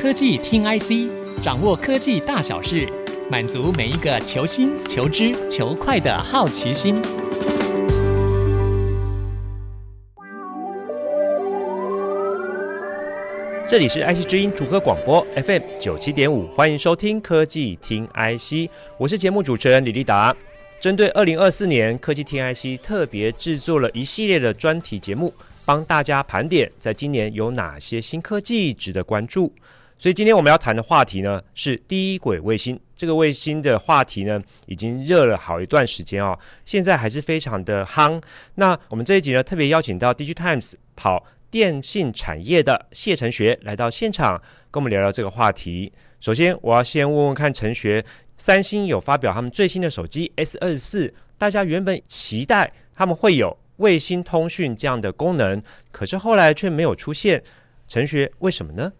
科技听 IC，掌握科技大小事，满足每一个求新、求知、求快的好奇心。这里是 IC 之音主歌广播 FM 九七点五，欢迎收听科技听 IC，我是节目主持人李立达。针对二零二四年科技听 IC，特别制作了一系列的专题节目。帮大家盘点，在今年有哪些新科技值得关注？所以今天我们要谈的话题呢，是低轨卫星。这个卫星的话题呢，已经热了好一段时间哦，现在还是非常的夯。那我们这一集呢，特别邀请到 DIGITIMES 跑电信产业的谢成学来到现场，跟我们聊聊这个话题。首先，我要先问问看陈学，三星有发表他们最新的手机 S 二十四，大家原本期待他们会有。卫星通讯这样的功能，可是后来却没有出现。陈学，为什么呢？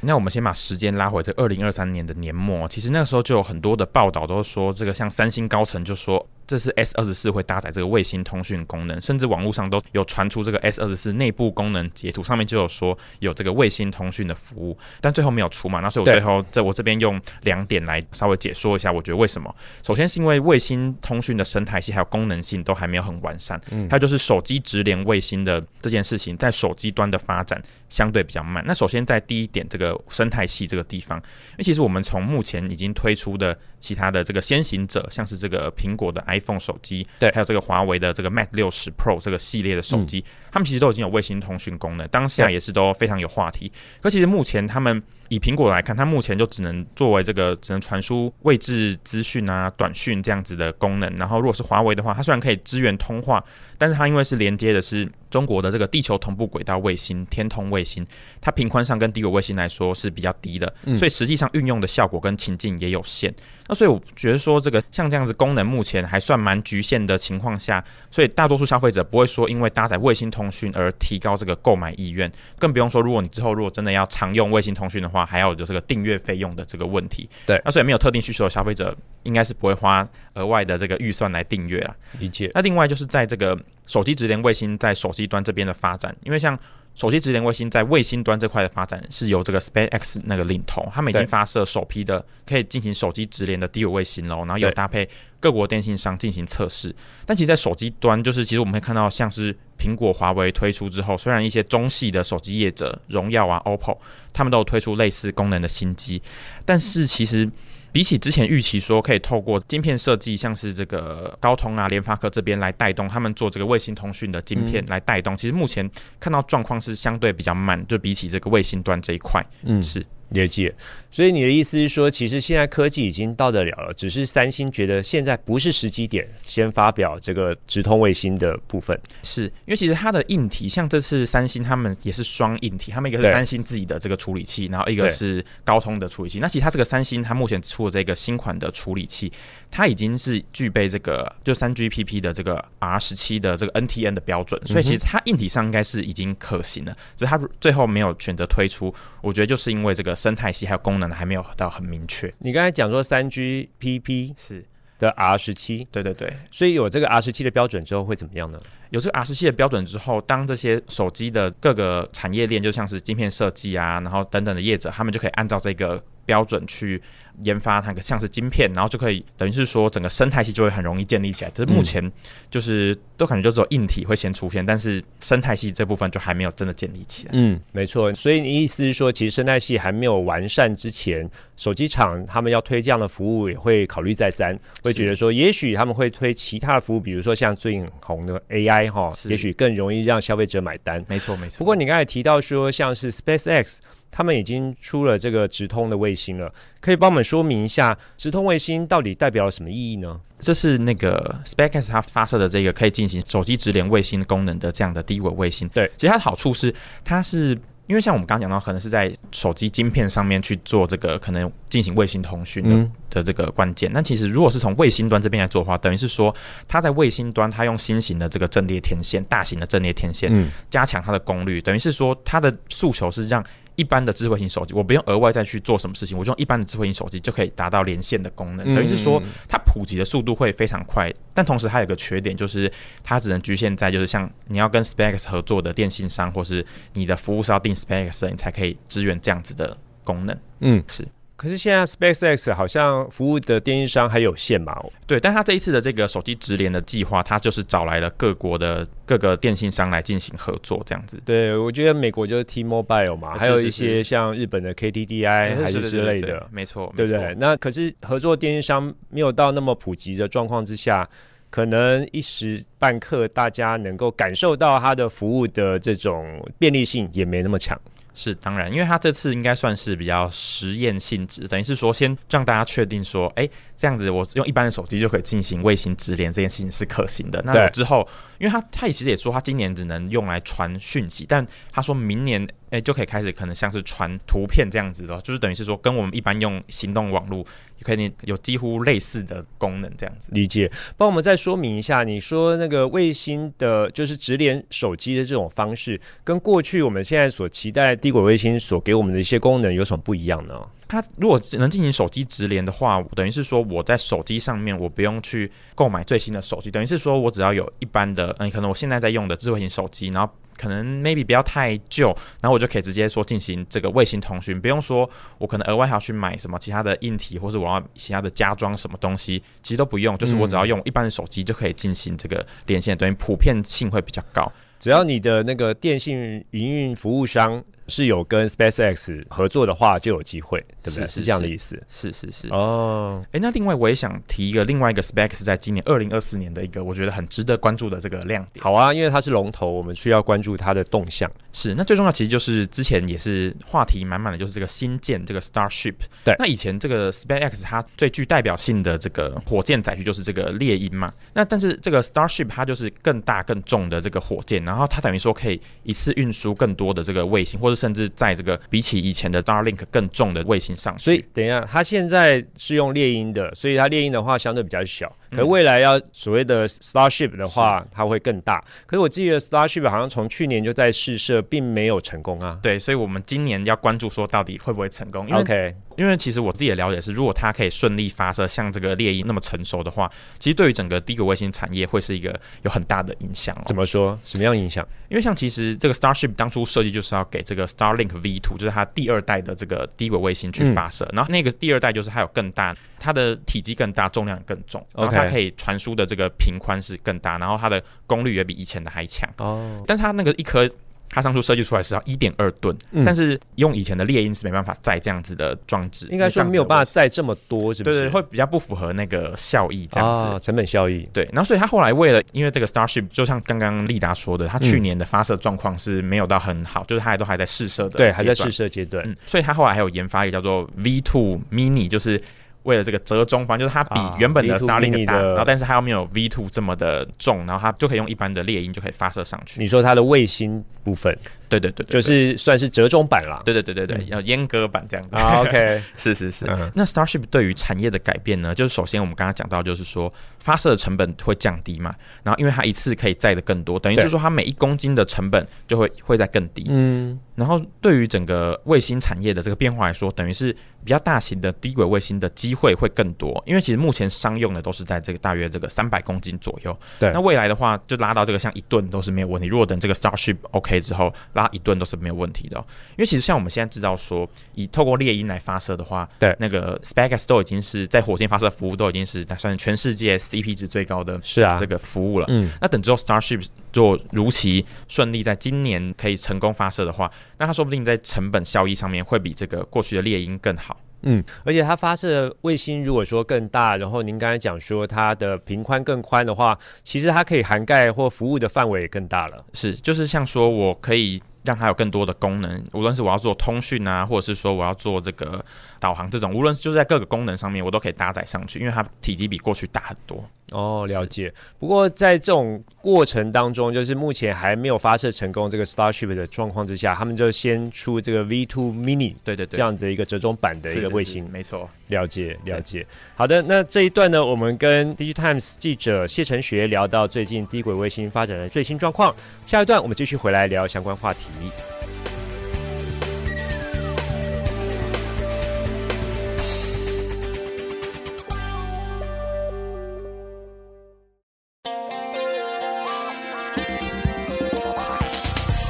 那我们先把时间拉回这二零二三年的年末，其实那时候就有很多的报道都说，这个像三星高层就说。这是 S 二十四会搭载这个卫星通讯功能，甚至网络上都有传出这个 S 二十四内部功能截图，上面就有说有这个卫星通讯的服务，但最后没有出嘛。那所以我最后在我这边用两点来稍微解说一下，我觉得为什么？首先是因为卫星通讯的生态系还有功能性都还没有很完善，嗯，还有就是手机直连卫星的这件事情在手机端的发展相对比较慢。那首先在第一点这个生态系这个地方，因为其实我们从目前已经推出的其他的这个先行者，像是这个苹果的 iPhone 手机，对，还有这个华为的这个 Mate 六十 Pro 这个系列的手机，他们其实都已经有卫星通讯功能，当下也是都非常有话题。可其实目前他们以苹果来看，它目前就只能作为这个只能传输位置资讯啊、短讯这样子的功能。然后如果是华为的话，它虽然可以支援通话，但是它因为是连接的是中国的这个地球同步轨道卫星天通卫星，它频宽上跟低轨卫星来说是比较低的，所以实际上运用的效果跟情境也有限。那所以我觉得说，这个像这样子功能目前还算蛮局限的情况下，所以大多数消费者不会说因为搭载卫星通讯而提高这个购买意愿，更不用说如果你之后如果真的要常用卫星通讯的话，还要有这个订阅费用的这个问题。对，那所以没有特定需求的消费者应该是不会花额外的这个预算来订阅啊。理解。那另外就是在这个手机直连卫星在手机端这边的发展，因为像。手机直连卫星在卫星端这块的发展是由这个 SpaceX 那个领头，他们已经发射首批的可以进行手机直连的低轨卫星喽，然后有搭配各国电信商进行测试。但其实，在手机端，就是其实我们会看到，像是苹果、华为推出之后，虽然一些中系的手机业者，荣耀啊、OPPO，他们都有推出类似功能的新机，但是其实。比起之前预期说可以透过晶片设计，像是这个高通啊、联发科这边来带动他们做这个卫星通讯的晶片来带动，其实目前看到状况是相对比较慢，就比起这个卫星端这一块，嗯，是。理解，所以你的意思是说，其实现在科技已经到得了了，只是三星觉得现在不是时机点，先发表这个直通卫星的部分。是因为其实它的硬体，像这次三星他们也是双硬体，他们一个是三星自己的这个处理器，然后一个是高通的处理器。那其实它这个三星，它目前出的这个新款的处理器，它已经是具备这个就三 GPP 的这个 R 十七的这个 NTN 的标准，所以其实它硬体上应该是已经可行了，只是它最后没有选择推出。我觉得就是因为这个。生态系还有功能还没有到很明确。你刚才讲说三 GPP 是的 R 十七，对对对，所以有这个 R 十七的标准之后会怎么样呢？有这个 R 十七的标准之后，当这些手机的各个产业链，就像是晶片设计啊，然后等等的业者，他们就可以按照这个标准去。研发那个像是晶片，然后就可以等于是说整个生态系就会很容易建立起来。可是目前就是都感觉就只有硬体会先出现，但是生态系这部分就还没有真的建立起来。嗯，没错。所以你意思是说，其实生态系还没有完善之前，手机厂他们要推这样的服务也会考虑再三，会觉得说，也许他们会推其他的服务，比如说像最近红的 AI 哈，也许更容易让消费者买单。没错，没错。不过你刚才提到说，像是 SpaceX。他们已经出了这个直通的卫星了，可以帮我们说明一下直通卫星到底代表了什么意义呢？这是那个 SpaceX 它发射的这个可以进行手机直连卫星功能的这样的低轨卫星。对，其实它的好处是，它是因为像我们刚刚讲到，可能是在手机晶片上面去做这个可能进行卫星通讯的、嗯、的这个关键。那其实如果是从卫星端这边来做的话，等于是说它在卫星端，它用新型的这个阵列天线，大型的阵列天线，嗯，加强它的功率，等于是说它的诉求是让。一般的智慧型手机，我不用额外再去做什么事情，我就用一般的智慧型手机就可以达到连线的功能。等于是说，它普及的速度会非常快，但同时它有个缺点，就是它只能局限在就是像你要跟 SpaceX 合作的电信商，或是你的服务是要定 SpaceX 的，你才可以支援这样子的功能。嗯，是。可是现在 SpaceX 好像服务的电信商还有限嘛？对，但他这一次的这个手机直连的计划，他就是找来了各国的各个电信商来进行合作，这样子。对，我觉得美国就是 T-Mobile 嘛，是是是，还有一些像日本的 KDDI 还是之类的，没错，对不对？那可是合作电信商没有到那么普及的状况之下，可能一时半刻大家能够感受到它的服务的这种便利性也没那么强。是当然，因为他这次应该算是比较实验性质，等于是说先让大家确定说，哎，这样子我用一般的手机就可以进行卫星直连，这件事情是可行的。那之后，因为他他也其实也说，他今年只能用来传讯息，但他说明年哎就可以开始可能像是传图片这样子的，就是等于是说跟我们一般用行动网络。可以有几乎类似的功能，这样子。理解。帮我们再说明一下，你说那个卫星的，就是直连手机的这种方式，跟过去我们现在所期待低轨卫星所给我们的一些功能有什么不一样呢？它如果能进行手机直连的话，等于是说我在手机上面我不用去购买最新的手机，等于是说我只要有一般的，嗯，可能我现在在用的智慧型手机，然后。可能 maybe 不要太旧，然后我就可以直接说进行这个卫星通讯，不用说我可能额外还要去买什么其他的硬体，或是我要其他的加装什么东西，其实都不用，就是我只要用一般的手机就可以进行这个连线，等于普遍性会比较高。只要你的那个电信营运服务商是有跟 SpaceX 合作的话，就有机会，对不对？是，这样的意思。是是是。哦，哎，那另外我也想提一个另外一个 SpaceX 在今年二零二四年的一个我觉得很值得关注的这个亮点。好啊，因为它是龙头，我们需要关注它的动向。是，那最重要其实就是之前也是话题满满的，就是这个新建这个 Starship。对，那以前这个 SpaceX 它最具代表性的这个火箭载具就是这个猎鹰嘛。那但是这个 Starship 它就是更大更重的这个火箭，然后它等于说可以一次运输更多的这个卫星，或者甚至在这个比起以前的 Starlink 更重的卫星上。所以等一下，它现在是用猎鹰的，所以它猎鹰的话相对比较小。可未来要所谓的 Starship 的话，它会更大。可是我记得 Starship 好像从去年就在试射，并没有成功啊。对，所以我们今年要关注说到底会不会成功。OK。因为其实我自己的了解是，如果它可以顺利发射，像这个猎鹰那么成熟的话，其实对于整个低轨卫星产业会是一个有很大的影响哦。怎么说？什么样影响？因为像其实这个 Starship 当初设计就是要给这个 Starlink V2，就是它第二代的这个低轨卫星去发射。嗯、然后那个第二代就是它有更大，它的体积更大，重量更重，然后它可以传输的这个频宽是更大，然后它的功率也比以前的还强。哦。但是它那个一颗。它当初设计出来是要一点二吨，但是用以前的猎鹰是没办法载这样子的装置，应该说没有办法载这么多，是不是？对，对对，会比较不符合那个效益这样子，啊、成本效益。对，然后所以他后来为了，因为这个 Starship 就像刚刚利达说的，它去年的发射状况是没有到很好，嗯、就是它还都还在试射的，对，还在试射阶段、嗯。所以他后来还有研发一个叫做 V Two Mini，就是。为了这个折中方，就是它比原本的 Starlink 大，然后但是它又没有 V2 这么的重，然后它就可以用一般的猎鹰就可以发射上去。你说它的卫星部分，对对对，就是算是折中版了。对对对对对，要阉割版这样子。OK，是是是。那 Starship 对于产业的改变呢？就是首先我们刚刚讲到，就是说发射的成本会降低嘛，然后因为它一次可以载的更多，等于就是说它每一公斤的成本就会会在更低。嗯。然后对于整个卫星产业的这个变化来说，等于是比较大型的低轨卫星的机会会更多，因为其实目前商用的都是在这个大约这个三百公斤左右。对，那未来的话就拉到这个像一吨都是没有问题。如果等这个 Starship OK 之后，拉一吨都是没有问题的哦。因为其实像我们现在知道说，以透过猎鹰来发射的话，对，那个 SpaceX 都已经是在火箭发射服务都已经是算是全世界 CP 值最高的，是啊，这个服务了。嗯，那等之后 Starship 若如期顺利在今年可以成功发射的话，那它说不定在成本效益上面会比这个过去的猎鹰更好。嗯，而且它发射卫星如果说更大，然后您刚才讲说它的频宽更宽的话，其实它可以涵盖或服务的范围也更大了。是，就是像说我可以让它有更多的功能，无论是我要做通讯啊，或者是说我要做这个导航这种，无论是就是在各个功能上面，我都可以搭载上去，因为它体积比过去大很多。哦，了解。不过在这种过程当中，就是目前还没有发射成功这个 Starship 的状况之下，他们就先出这个 V2 Mini，对对对，这样子一个折中版的一个卫星，是是是没错。了解了解。好的，那这一段呢，我们跟 DigiTimes 记者谢晨学聊到最近低轨卫星发展的最新状况。下一段我们继续回来聊相关话题。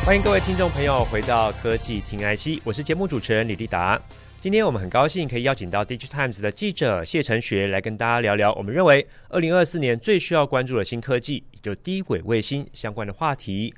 欢迎各位听众朋友回到科技听 IC，我是节目主持人李立达。今天我们很高兴可以邀请到 DIGITIMES 的记者谢成学来跟大家聊聊我们认为二零二四年最需要关注的新科技，也就低轨卫星相关的话题。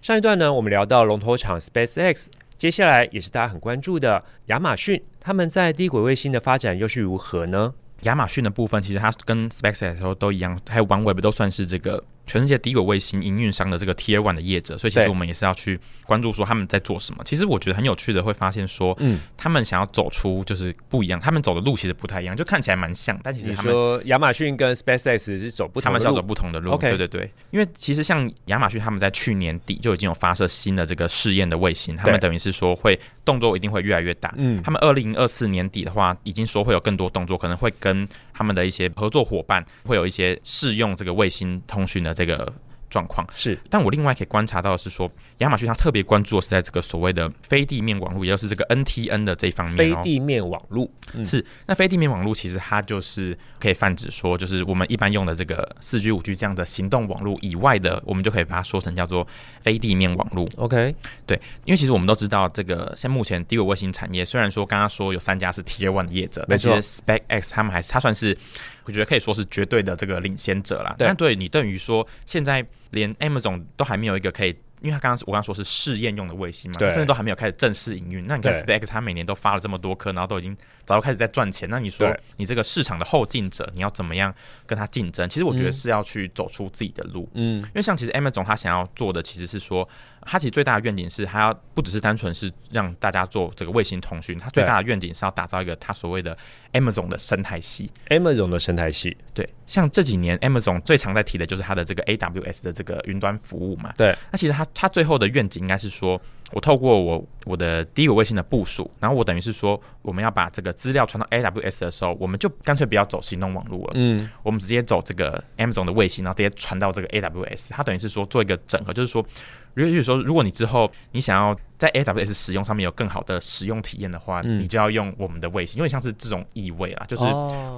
上一段呢，我们聊到龙头厂 SpaceX，接下来也是大家很关注的亚马逊，他们在低轨卫星的发展又是如何呢？亚马逊的部分其实它跟 SpaceX 都一样，还有 OneWeb 都算是这个。全世界第一个卫星营运商的这个 Tier One 的业者，所以其实我们也是要去关注说他们在做什么。其实我觉得很有趣的，会发现说，嗯，他们想要走出就是不一样，他们走的路其实不太一样，就看起来蛮像，但其实他们说亚马逊跟 SpaceX 是走不同的路，他们是要走不同的路。对对对，因为其实像亚马逊他们在去年底就已经有发射新的这个试验的卫星，他们等于是说会动作一定会越来越大。嗯，他们二零二四年底的话，已经说会有更多动作，可能会跟他们的一些合作伙伴会有一些试用这个卫星通讯的这个。状况是，但我另外可以观察到的是说，亚马逊它特别关注的是在这个所谓的非地面网络，也就是这个 NTN 的这一方面。非地面网络、嗯、是，那非地面网络其实它就是可以泛指说，就是我们一般用的这个四 G、五 G 这样的行动网络以外的，我们就可以把它说成叫做非地面网络。OK，对，因为其实我们都知道，这个像目前低轨卫星产业，虽然说刚刚说有三家是 Tier One 的业者，但其实 SpaceX 他们还是它算是。我觉得可以说是绝对的这个领先者啦。但对你等于说，现在连 M 总都还没有一个可以，因为他刚刚我刚刚说是试验用的卫星嘛，甚至都还没有开始正式营运。那你看 SpaceX 它每年都发了这么多颗，然后都已经早就开始在赚钱。那你说你这个市场的后进者，你要怎么样跟他竞争？其实我觉得是要去走出自己的路。嗯，因为像其实 Amazon 他想要做的其实是说。他其实最大的愿景是，他要不只是单纯是让大家做这个卫星通讯，他最大的愿景是要打造一个他所谓的 Amazon 的生态系。Amazon 的生态系，对，像这几年 Amazon 最常在提的就是它的这个 AWS 的这个云端服务嘛。对，那其实它它最后的愿景应该是说，我透过我我的第一个卫星的部署，然后我等于是说，我们要把这个资料传到 AWS 的时候，我们就干脆不要走行动网络了，嗯，我们直接走这个 Amazon 的卫星，然后直接传到这个 AWS，它等于是说做一个整合，就是说。也就是说，如果你之后你想要在 AWS 使用上面有更好的使用体验的话，嗯，你就要用我们的卫星，因为像是这种意味啦，就是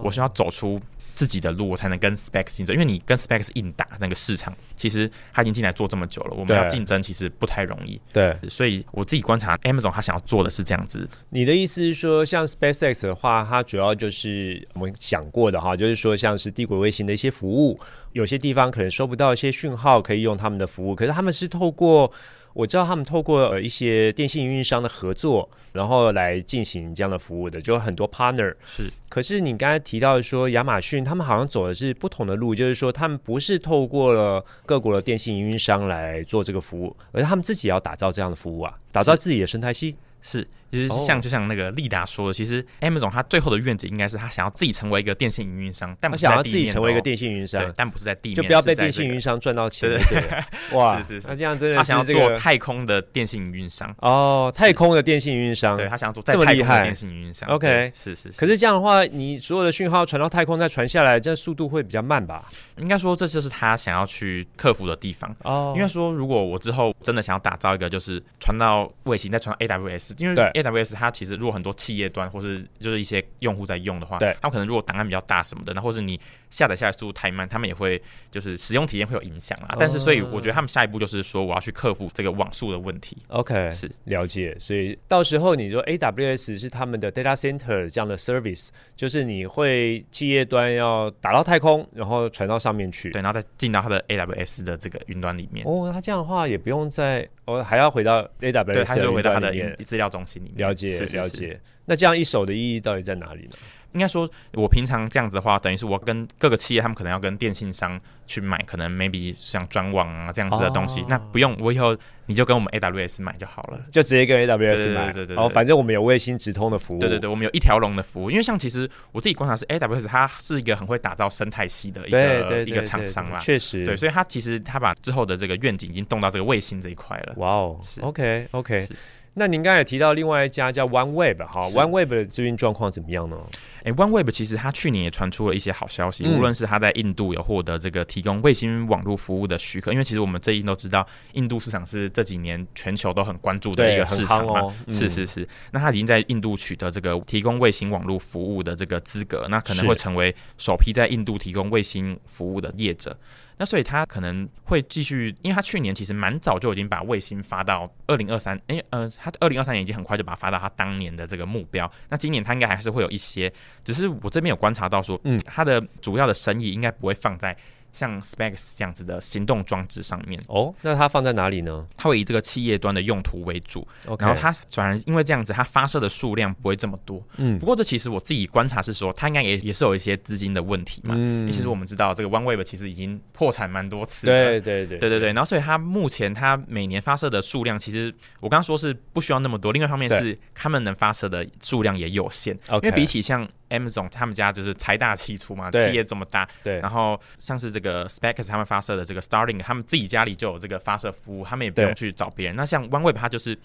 我需要走出自己的路，我才能跟 Specs 竞争。因为你跟 Specs 硬打那个市场，其实他已经进来做这么久了，我们要竞争其实不太容易。对，所以我自己观察 Amazon 他想要做的是这样子。你的意思是说，像 SpaceX 的话，它主要就是我们想过的哈，就是说像是低轨卫星的一些服务。有些地方可能收不到一些讯号，可以用他们的服务。可是他们是透过，我知道他们透过呃一些电信运营商的合作，然后来进行这样的服务的，就很多 partner。是。可是你刚才提到说亚马逊，他们好像走的是不同的路，就是说他们不是透过了各国的电信运营商来做这个服务，而是他们自己要打造这样的服务啊，打造自己的生态系。是。其实像就像那个利达说的，其实 Amazon 他最后的愿景应该是他想要自己成为一个电信运营商，但不想要自己成为一个电信运营商，但不是在地面，就不要被电信运营商赚到钱。对。对对，哇，是是是，那这样真的是他想要做太空的电信运营商。哦，太空的电信运营商，对他想要做这么厉害。电信运营商。OK，是是。可是这样的话，你所有的讯号传到太空再传下来，这速度会比较慢吧？应该说这就是他想要去克服的地方。哦。因为说如果我之后真的想要打造一个，就是传到卫星再传到 AWS，因为 AWS 它其实。如果很多企业端或是就是一些用户在用的话，对，他们可能如果档案比较大什么的，那或是你下载下来速度太慢，他们也会就是使用体验会有影响啊。但是所以我觉得他们下一步就是说我要去克服这个网速的问题。OK，是了解。所以到时候你说 AWS 是他们的 data center 这样的 service，就是你会企业端要打到太空，然后传到上面去，对，然后再进到它的 AWS 的这个云端里面。哦，它这样的话也不用再。我还要回到 AWS，对，他就回到他的资料中心里面。了解，了解。那这样一手的意义到底在哪里呢？应该说，我平常这样子的话，等于是我跟各个企业，他们可能要跟电信商去买，可能 maybe 像专网啊这样子的东西。那不用，我以后你就跟我们 AWS 买就好了，就直接跟 AWS 买。对对对。哦，反正我们有卫星直通的服务。对对对，我们有一条龙的服务。因为像其实我自己观察是 AWS，它是一个很会打造生态系的一个一个厂商啦。确实。对，所以它其实它把之后的这个愿景已经动到这个卫星这一块了。哇哦。OK OK。那您刚才也提到另外一家叫 OneWeb 哈，OneWeb 的资运状况怎么样呢？诶、欸、OneWeb 其实它去年也传出了一些好消息，嗯、无论是它在印度有获得这个提供卫星网络服务的许可，因为其实我们最近都知道，印度市场是这几年全球都很关注的一个市场嘛，哦嗯、是是是。那它已经在印度取得这个提供卫星网络服务的这个资格，那可能会成为首批在印度提供卫星服务的业者。那所以他可能会继续，因为他去年其实蛮早就已经把卫星发到二零二三，哎，呃，他二零二三年已经很快就把它发到他当年的这个目标。那今年他应该还是会有一些，只是我这边有观察到说，嗯，他的主要的生意应该不会放在。像 Specs 这样子的行动装置上面哦，那它放在哪里呢？它会以这个企业端的用途为主.然后它转而因为这样子，它发射的数量不会这么多。嗯，不过这其实我自己观察是说，它应该也也是有一些资金的问题嘛。嗯，其实我们知道这个 OneWeb 其实已经破产蛮多次。对对对对对对。然后所以它目前它每年发射的数量，其实我刚刚说是不需要那么多。另外一方面是他们能发射的数量也有限，因为比起像。Amazon 他们家就是财大气粗嘛，企业这么大，对。然后像是这个 SpaceX 他们发射的这个 Starlink，他们自己家里就有这个发射服务，他们也不用去找别人。那像 OneWeb 它就是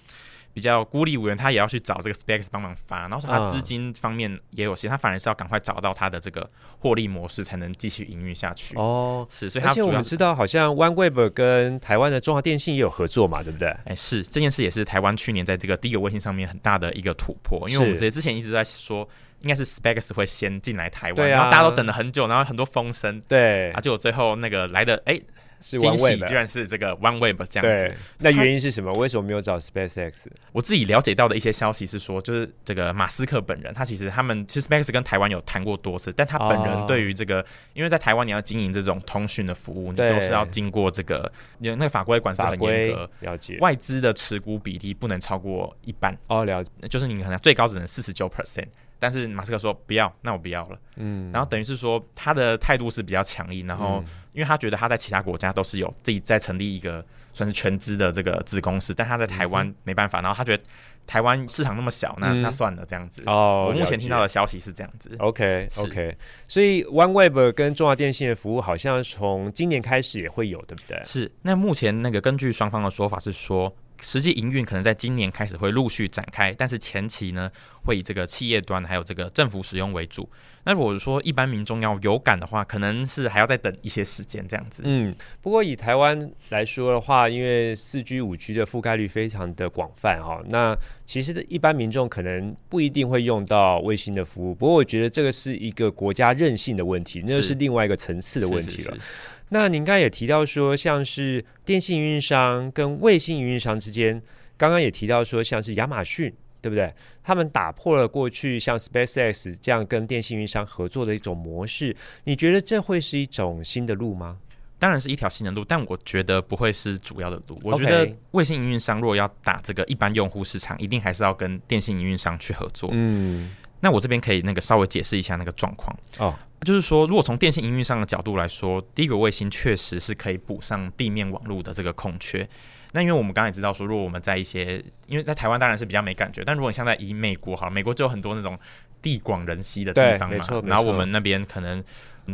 比较孤立无援，他也要去找这个 SpaceX 帮忙发，然后说他资金方面也有限，他反而是要赶快找到他的这个获利模式，才能继续营运下去。哦，是，所以他而且我们知道，好像 OneWeb 跟台湾的中华电信也有合作嘛，对不对？哎，是这件事也是台湾去年在这个第一个卫星上面很大的一个突破，因为我们之之前一直在说。应该是 SpaceX 会先进来台湾，啊，然后大家都等了很久，然后很多风声，对，啊，结果最后那个来的，哎，欸，是 OneWeb，居然是这个 OneWeb 这样子。那原因是什么？为什么没有找 SpaceX？我自己了解到的一些消息是说，就是这个马斯克本人，他其实他们其实 SpaceX 跟台湾有谈过多次，但他本人对于这个，哦，因为在台湾你要经营这种通讯的服务，你都是要经过这个，有那个法规管制很严格，了解，外资的持股比例不能超过一半。哦，了解，就是你可能最高只能四十九 percent。但是马斯克说不要，那我不要了。嗯，然后等于是说他的态度是比较强硬，然后因为他觉得他在其他国家都是有自己在成立一个算是全资的这个子公司，但他在台湾没办法，然后他觉得台湾市场那么小，那那算了这样子。哦，我目前听到的消息是这样子。OK OK，所以 OneWeb 跟中华电信的服务好像从今年开始也会有，对不对？是。那目前那个根据双方的说法是说。实际营运可能在今年开始会陆续展开，但是前期呢，会以这个企业端还有这个政府使用为主。那如果说一般民众要有感的话，可能是还要再等一些时间这样子。嗯，不过以台湾来说的话，因为四 G、五 G 的覆盖率非常的广泛哈，那其实一般民众可能不一定会用到卫星的服务。不过我觉得这个是一个国家韧性的问题，那就是另外一个层次的问题了。是是是是那您刚才也提到说，像是电信运营商跟卫星运营商之间，刚刚也提到说，像是亚马逊，对不对？他们打破了过去像 SpaceX 这样跟电信运营商合作的一种模式。你觉得这会是一种新的路吗？当然是一条新的路，但我觉得不会是主要的路。我觉得卫星营运商如果要打这个一般用户市场，一定还是要跟电信营运商去合作。嗯。那我这边可以那个稍微解释一下那个状况哦，就是说，如果从电信营运商的角度来说，第一个卫星确实是可以补上地面网络的这个空缺。那因为我们刚才也知道说，如果我们在一些，因为在台湾当然是比较没感觉，但如果你像在以美国好，美国就有很多那种地广人稀的地方嘛，然后我们那边可能。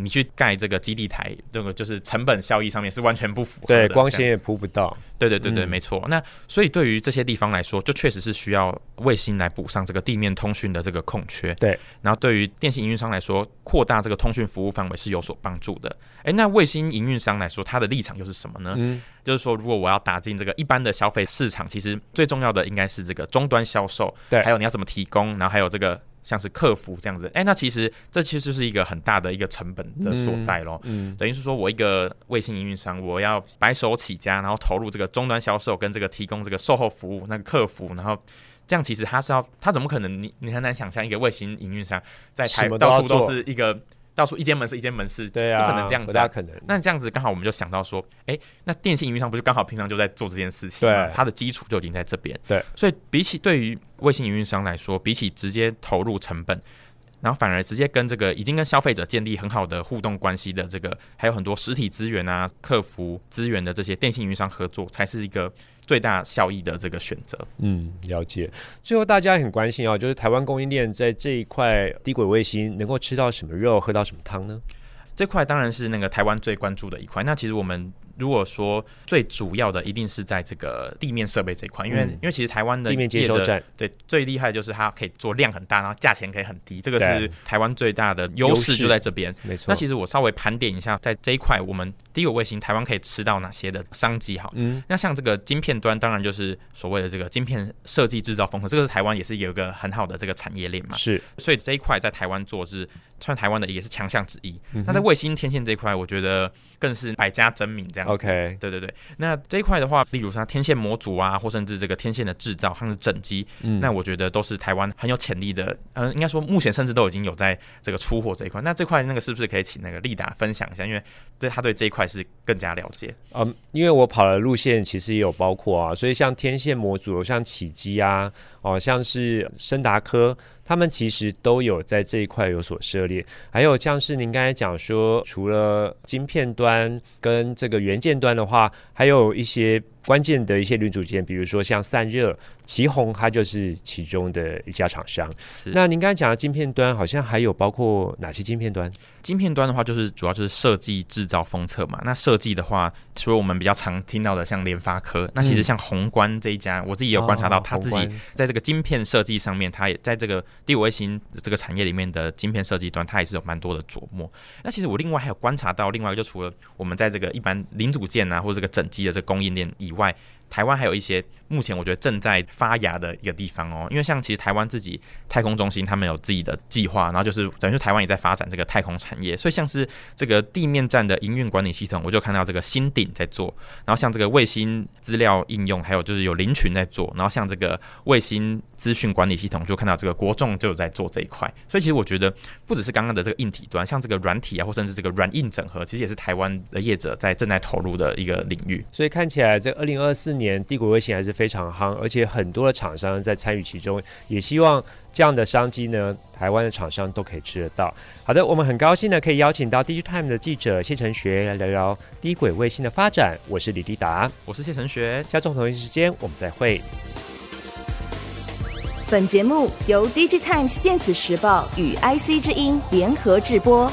你去盖这个基地台，这个就是成本效益上面是完全不符合的。对，光纤也铺不到。对对对对，嗯、没错。那所以对于这些地方来说，就确实是需要卫星来补上这个地面通讯的这个空缺。对。然后对于电信营运商来说，扩大这个通讯服务范围是有所帮助的。诶，那卫星营运商来说，它的立场又是什么呢？嗯，就是说，如果我要打进这个一般的消费市场，其实最重要的应该是这个终端销售。对。还有你要怎么提供，然后还有这个。像是客服这样子，哎、欸，那其实这其实是一个很大的一个成本的所在咯。嗯，嗯，等于是说我一个卫星营运商，我要白手起家，然后投入这个终端销售跟这个提供这个售后服务，那个客服，然后这样其实他是要，他怎么可能？你你很难想象一个卫星营运商在台到处都是一个。到处一间门市一间门市，对啊，不可能这样子，啊，不大可能。那这样子刚好我们就想到说，哎、欸，那电信运营商不是刚好平常就在做这件事情吗？它的基础就已经在这边。对，所以比起对于卫星营运商来说，比起直接投入成本，然后反而直接跟这个已经跟消费者建立很好的互动关系的这个，还有很多实体资源啊、客服资源的这些电信运营商合作，才是一个。最大效益的这个选择，嗯，了解。最后大家很关心啊，就是台湾供应链在这一块低轨卫星能够吃到什么肉，喝到什么汤呢？这块当然是那个台湾最关注的一块。那其实我们如果说最主要的一定是在这个地面设备这一块，因为、嗯、因为其实台湾的地面接收站对最厉害的就是它可以做量很大，然后价钱可以很低，这个是台湾最大的优势就在这边。没错。那其实我稍微盘点一下，在这一块我们低轨卫星台湾可以吃到哪些的商机？好，嗯，那像这个晶片端，当然就是所谓的这个晶片设计制造风格，这个是台湾也是有一个很好的这个产业链嘛。是，所以这一块在台湾做是算台湾的也是强项之一。嗯、那在卫星天线这一块，我觉得。更是百家争鸣这样子。OK，对对对。那这一块的话，例如说天线模组啊，或甚至这个天线的制造，它的整机，嗯，那我觉得都是台湾很有潜力的。嗯、呃，应该说目前甚至都已经有在这个出货这一块。那这块那个是不是可以请那个利达分享一下？因为对他对这一块是更加了解。嗯，因为我跑的路线其实也有包括啊，所以像天线模组，像起机啊，好，像是深达科。他们其实都有在这一块有所涉猎，还有像是您刚才讲说，除了晶片端跟这个元件端的话，还有一些。关键的一些零组件，比如说像散热，奇鋐它就是其中的一家厂商。那您刚才讲的晶片端，好像还有包括哪些晶片端？晶片端的话，就是主要就是设计制造封测嘛。那设计的话，除了我们比较常听到的像联发科，那其实像宏观这一家，我自己有观察到，他自己在这个晶片设计上面，他也在这个第五卫星这个产业里面的晶片设计端，他也是有蛮多的琢磨。那其实我另外还有观察到，另外就除了我们在这个一般零组件啊，或者这个整机的这个供应链以外，外，台湾还有一些目前我觉得正在发芽的一个地方哦，因为像其实台湾自己太空中心他们有自己的计划，然后就是等于说台湾也在发展这个太空产业，所以像是这个地面站的营运管理系统，我就看到这个新鼎在做，然后像这个卫星资料应用，还有就是有林群在做，然后像这个卫星资讯管理系统，就看到这个国众就有在做这一块，所以其实我觉得不只是刚刚的这个硬体端，像这个软体啊，或甚至这个软硬整合，其实也是台湾的业者在正在投入的一个领域，所以看起来这二零二四年低轨卫星还是非常夯，而且很多的厂商在参与其中，也希望这样的商机呢，台湾的厂商都可以吃得到。好的，我们很高兴呢，可以邀请到 DigiTime 的记者谢承学来聊聊低轨卫星的发展。我是李立达，我是谢承学，下周同一时间我们再会。本节目由 DigiTimes 电子时报与 IC 之音联合制播。